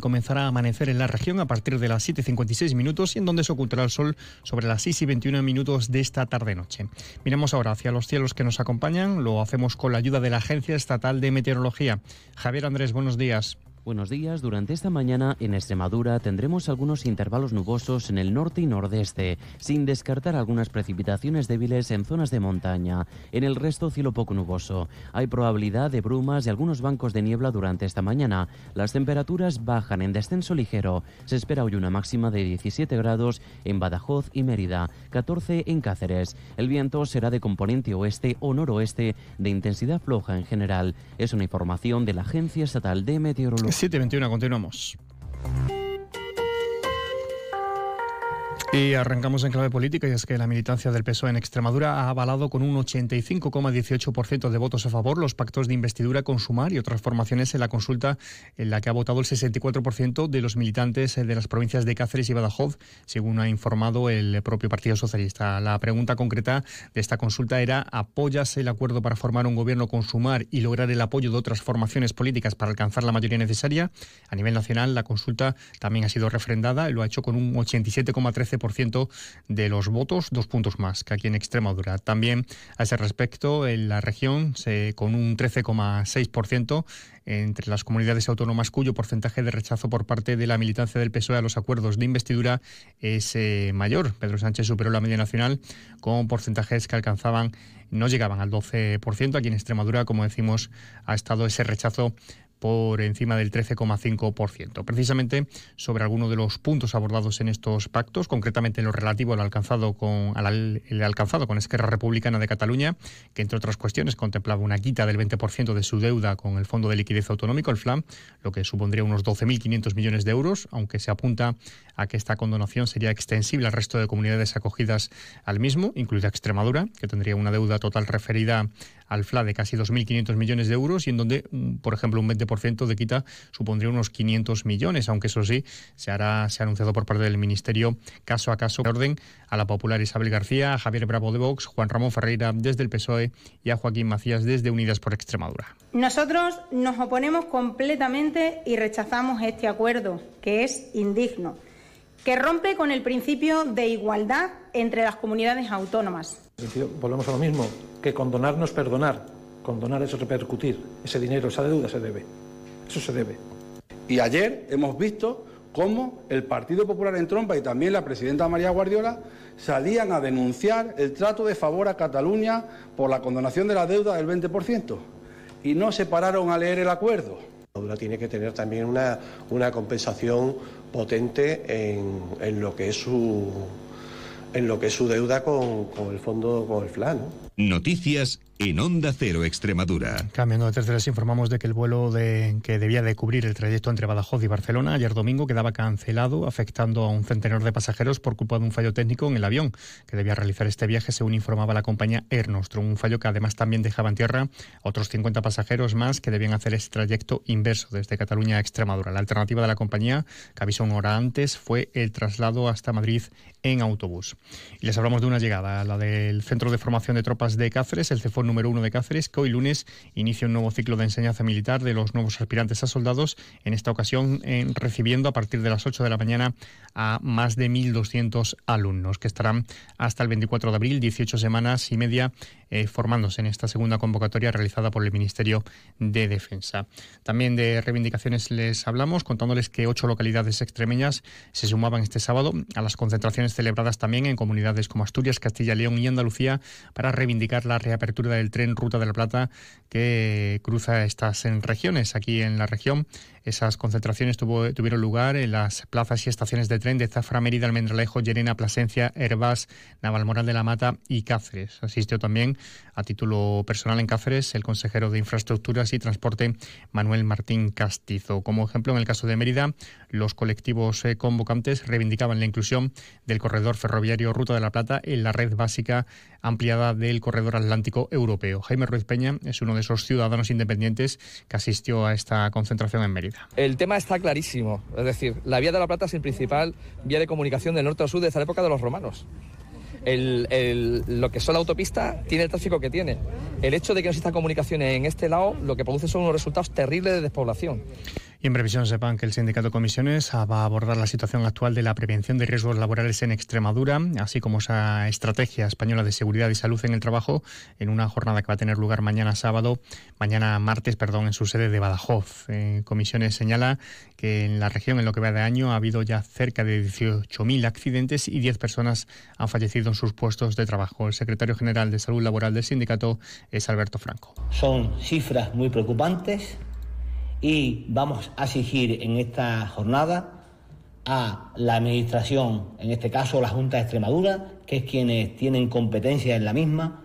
comenzará a amanecer en la región a partir de las 7.56 minutos y en donde se ocultará el sol sobre las 6 y 21 minutos de esta tarde-noche. Miremos ahora hacia los cielos que nos acompañan. Lo hacemos con la ayuda de la Agencia Estatal de Meteorología. Javier Andrés, buenos días. Buenos días. Durante esta mañana en Extremadura tendremos algunos intervalos nubosos en el norte y nordeste, sin descartar algunas precipitaciones débiles en zonas de montaña. En el resto, cielo poco nuboso. Hay probabilidad de brumas y algunos bancos de niebla durante esta mañana. Las temperaturas bajan en descenso ligero. Se espera hoy una máxima de 17 grados en Badajoz y Mérida, 14 en Cáceres. El viento será de componente oeste o noroeste de intensidad floja en general. Es una información de la Agencia Estatal de Meteorología. 7.21, continuamos. Y arrancamos en clave política y es que la militancia del PSOE en Extremadura ha avalado con un 85,18% de votos a favor los pactos de investidura con Sumar y otras formaciones en la consulta en la que ha votado el 64% de los militantes de las provincias de Cáceres y Badajoz, según ha informado el propio Partido Socialista. La pregunta concreta de esta consulta era ¿apoyas el acuerdo para formar un gobierno con Sumar y lograr el apoyo de otras formaciones políticas para alcanzar la mayoría necesaria? A nivel nacional, la consulta también ha sido refrendada lo ha hecho con un 87,13% de los votos, dos puntos más que aquí en Extremadura. También a ese respecto, en la región, se, con un 13,6% entre las comunidades autónomas cuyo porcentaje de rechazo por parte de la militancia del PSOE a los acuerdos de investidura es eh, mayor. Pedro Sánchez superó la media nacional con porcentajes que alcanzaban, no llegaban al 12%. Aquí en Extremadura, como decimos, ha estado ese rechazo por encima del 13,5%. Precisamente sobre algunos de los puntos abordados en estos pactos, concretamente lo relativo al alcanzado con, el alcanzado con Esquerra Republicana de Cataluña, que entre otras cuestiones contemplaba una quita del 20% de su deuda con el Fondo de Liquidez Autonómico, el FLAM, lo que supondría unos 12.500 millones de euros, aunque se apunta a que esta condonación sería extensible al resto de comunidades acogidas al mismo, incluida Extremadura, que tendría una deuda total referida al FLA de casi 2.500 millones de euros y en donde, mm, por ejemplo, un 20% de quita supondría unos 500 millones, aunque eso sí, se hará se ha anunciado por parte del Ministerio caso a caso, orden a la popular Isabel García, a Javier Bravo de Vox, Juan Ramón Ferreira desde el PSOE y a Joaquín Macías desde Unidas por Extremadura. Nosotros nos oponemos completamente y rechazamos este acuerdo, que es indigno que rompe con el principio de igualdad entre las comunidades autónomas. Volvemos a lo mismo, que condonar no es perdonar, condonar es repercutir. Ese dinero, esa deuda se debe. Eso se debe. Y ayer hemos visto cómo el Partido Popular en Trompa y también la presidenta María Guardiola salían a denunciar el trato de favor a Cataluña por la condonación de la deuda del 20% y no se pararon a leer el acuerdo. Tiene que tener también una, una compensación potente en, en, lo que es su en lo que es su deuda con, con el fondo, con el FLA. ¿no? Noticias en Onda Cero Extremadura. Cambiando de terceras, informamos de que el vuelo de, que debía de cubrir el trayecto entre Badajoz y Barcelona ayer domingo quedaba cancelado, afectando a un centenar de pasajeros por culpa de un fallo técnico en el avión que debía realizar este viaje, según informaba la compañía Air Nostrum. Un fallo que además también dejaba en tierra otros 50 pasajeros más que debían hacer este trayecto inverso desde Cataluña a Extremadura. La alternativa de la compañía, que avisó una hora antes, fue el traslado hasta Madrid en autobús. Y les hablamos de una llegada, la del Centro de Formación de Tropas de Cáceres, el Número uno de Cáceres, que hoy lunes inicia un nuevo ciclo de enseñanza militar de los nuevos aspirantes a soldados, en esta ocasión recibiendo a partir de las 8 de la mañana a más de 1.200 alumnos, que estarán hasta el 24 de abril, 18 semanas y media eh, formándose en esta segunda convocatoria realizada por el Ministerio de Defensa. También de reivindicaciones les hablamos, contándoles que ocho localidades extremeñas se sumaban este sábado a las concentraciones celebradas también en comunidades como Asturias, Castilla, León y Andalucía para reivindicar la reapertura del tren Ruta de la Plata que cruza estas regiones. Aquí en la región esas concentraciones tuvieron lugar en las plazas y estaciones de tren de Zafra, Mérida, Almendralejo, Llerena, Plasencia, Herbás, Navalmoral de la Mata y Cáceres. Asistió también a título personal en Cáceres el consejero de Infraestructuras y Transporte Manuel Martín Castizo. Como ejemplo, en el caso de Mérida, los colectivos eh, convocantes reivindicaban la inclusión del corredor ferroviario Ruta de la Plata en la red básica ampliada del corredor atlántico europeo. Jaime Ruiz Peña es uno de esos ciudadanos independientes que asistió a esta concentración en Mérida. El tema está clarísimo. Es decir, la vía de la Plata es el principal vía de comunicación del norte al sur desde la época de los romanos. lo que son la autopista tiene el tráfico que tiene. El hecho de que no exista comunicación en este lado lo que produce son unos resultados terribles de despoblación. Y en previsión sepan que el sindicato comisiones va a abordar la situación actual de la prevención de riesgos laborales en Extremadura, así como esa estrategia española de seguridad y salud en el trabajo, en una jornada que va a tener lugar mañana sábado, mañana martes, perdón, en su sede de Badajoz. Eh, comisiones señala que en la región, en lo que va de año, ha habido ya cerca de 18.000 accidentes y 10 personas han fallecido en sus puestos de trabajo. El secretario general de Salud Laboral del sindicato es Alberto Franco. Son cifras muy preocupantes y vamos a exigir en esta jornada a la Administración, en este caso la Junta de Extremadura, que es quienes tienen competencia en la misma,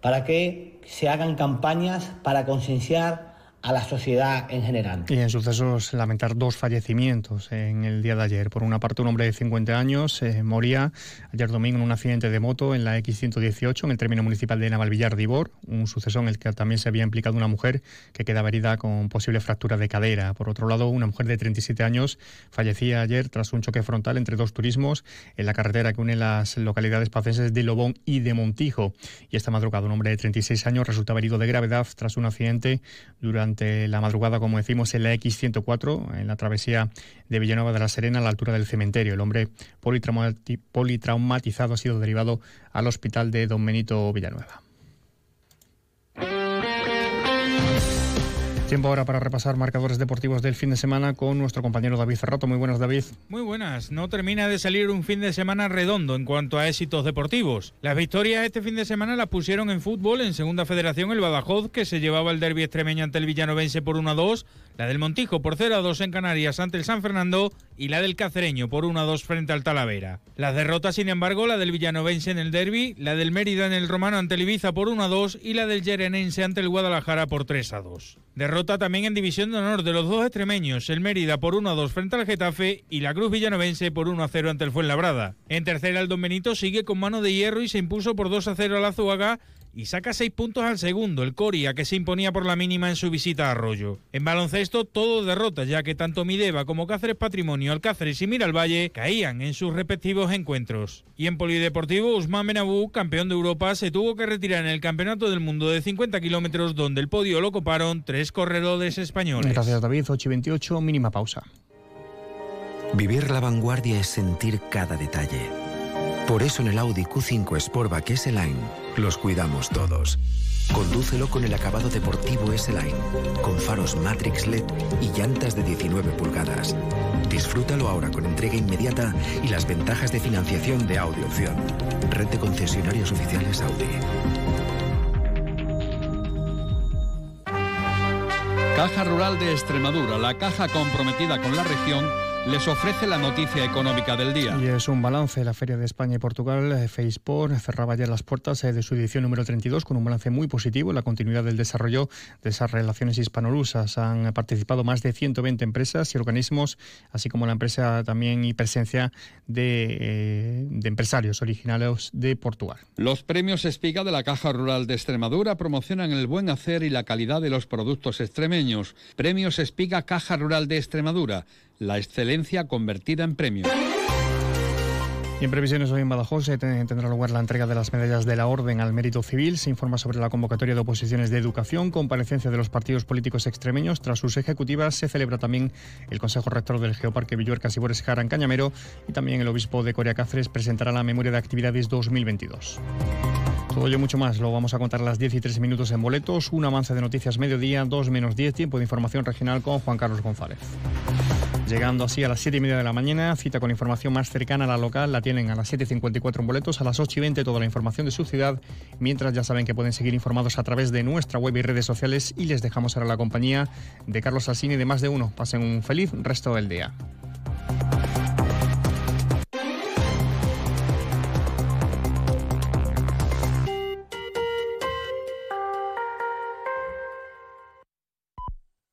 para que se hagan campañas para concienciar a la sociedad en general. Y en sucesos, lamentar dos fallecimientos en el día de ayer. Por una parte, un hombre de 50 años eh, moría ayer domingo en un accidente de moto en la X118, en el término municipal de Navalvillar de Ibor, un suceso en el que también se había implicado una mujer que quedaba herida con posible fractura de cadera. Por otro lado, una mujer de 37 años fallecía ayer tras un choque frontal entre dos turismos en la carretera que une las localidades pacenses de Lobón y de Montijo. Y esta madrugada, un hombre de 36 años resultaba herido de gravedad tras un accidente durante la madrugada, como decimos, en la X104, en la travesía de Villanueva de la Serena, a la altura del cementerio. El hombre politraumatizado ha sido derivado al hospital de Don Benito Villanueva. Tiempo ahora para repasar marcadores deportivos del fin de semana con nuestro compañero David Ferrato. Muy buenas, David. Muy buenas. No termina de salir un fin de semana redondo en cuanto a éxitos deportivos. Las victorias este fin de semana las pusieron en fútbol en Segunda Federación el Badajoz, que se llevaba el derbi extremeño ante el Villanovense por 1 a 2, la del Montijo por 0 a 2 en Canarias ante el San Fernando y la del Cacereño por 1 a 2 frente al Talavera. Las derrotas, sin embargo, la del Villanovense en el derby, la del Mérida en el Romano ante el Ibiza por 1 a 2 y la del Yerenense ante el Guadalajara por 3 a 2. Derrota también en división de honor de los dos extremeños, el Mérida por 1 a 2 frente al Getafe y la Cruz Villanovense por 1 a 0 ante el Fuenlabrada. En tercera, el Don Benito sigue con mano de hierro y se impuso por 2 a 0 a la Zuaga y saca seis puntos al segundo, el Coria, que se imponía por la mínima en su visita a Arroyo. En baloncesto, todo derrota, ya que tanto Mideva como Cáceres Patrimonio, Alcáceres y Miralvalle caían en sus respectivos encuentros. Y en polideportivo, Usman Benabú, campeón de Europa, se tuvo que retirar en el Campeonato del Mundo de 50 kilómetros, donde el podio lo coparon tres corredores españoles. Gracias, David. 8 y 28, mínima pausa. Vivir la vanguardia es sentir cada detalle. Por eso en el Audi Q5 Sportback S-Line los cuidamos todos. Condúcelo con el acabado deportivo S-Line, con faros Matrix LED y llantas de 19 pulgadas. Disfrútalo ahora con entrega inmediata y las ventajas de financiación de Audi Opción. Red de concesionarios oficiales Audi. Caja Rural de Extremadura, la caja comprometida con la región les ofrece la noticia económica del día. Y es un balance. La Feria de España y Portugal, eh, Facebook, cerraba ayer las puertas eh, de su edición número 32 con un balance muy positivo. La continuidad del desarrollo de esas relaciones hispanolusas. Han participado más de 120 empresas y organismos, así como la empresa también y presencia de, eh, de empresarios originales de Portugal. Los premios Espiga de la Caja Rural de Extremadura promocionan el buen hacer y la calidad de los productos extremeños. Premios Espiga Caja Rural de Extremadura la excelencia convertida en premio. Y en previsiones hoy en Badajoz tendrá lugar la entrega de las medallas de la Orden al Mérito Civil. Se informa sobre la convocatoria de oposiciones de educación, comparecencia de los partidos políticos extremeños. Tras sus ejecutivas se celebra también el Consejo Rector del Geoparque Villuercas y Bores Jaran Cañamero y también el Obispo de Corea Cáceres presentará la memoria de actividades 2022. Todo ello mucho más lo vamos a contar a las 10 y 3 minutos en boletos. Un avance de noticias mediodía, 2 menos 10, tiempo de información regional con Juan Carlos González. Llegando así a las 7 y media de la mañana, cita con información más cercana a la local, la tienen a las 7.54 en boletos, a las 8 y 20 toda la información de su ciudad, mientras ya saben que pueden seguir informados a través de nuestra web y redes sociales y les dejamos ahora la compañía de Carlos Alsini de Más de Uno. Pasen un feliz resto del día.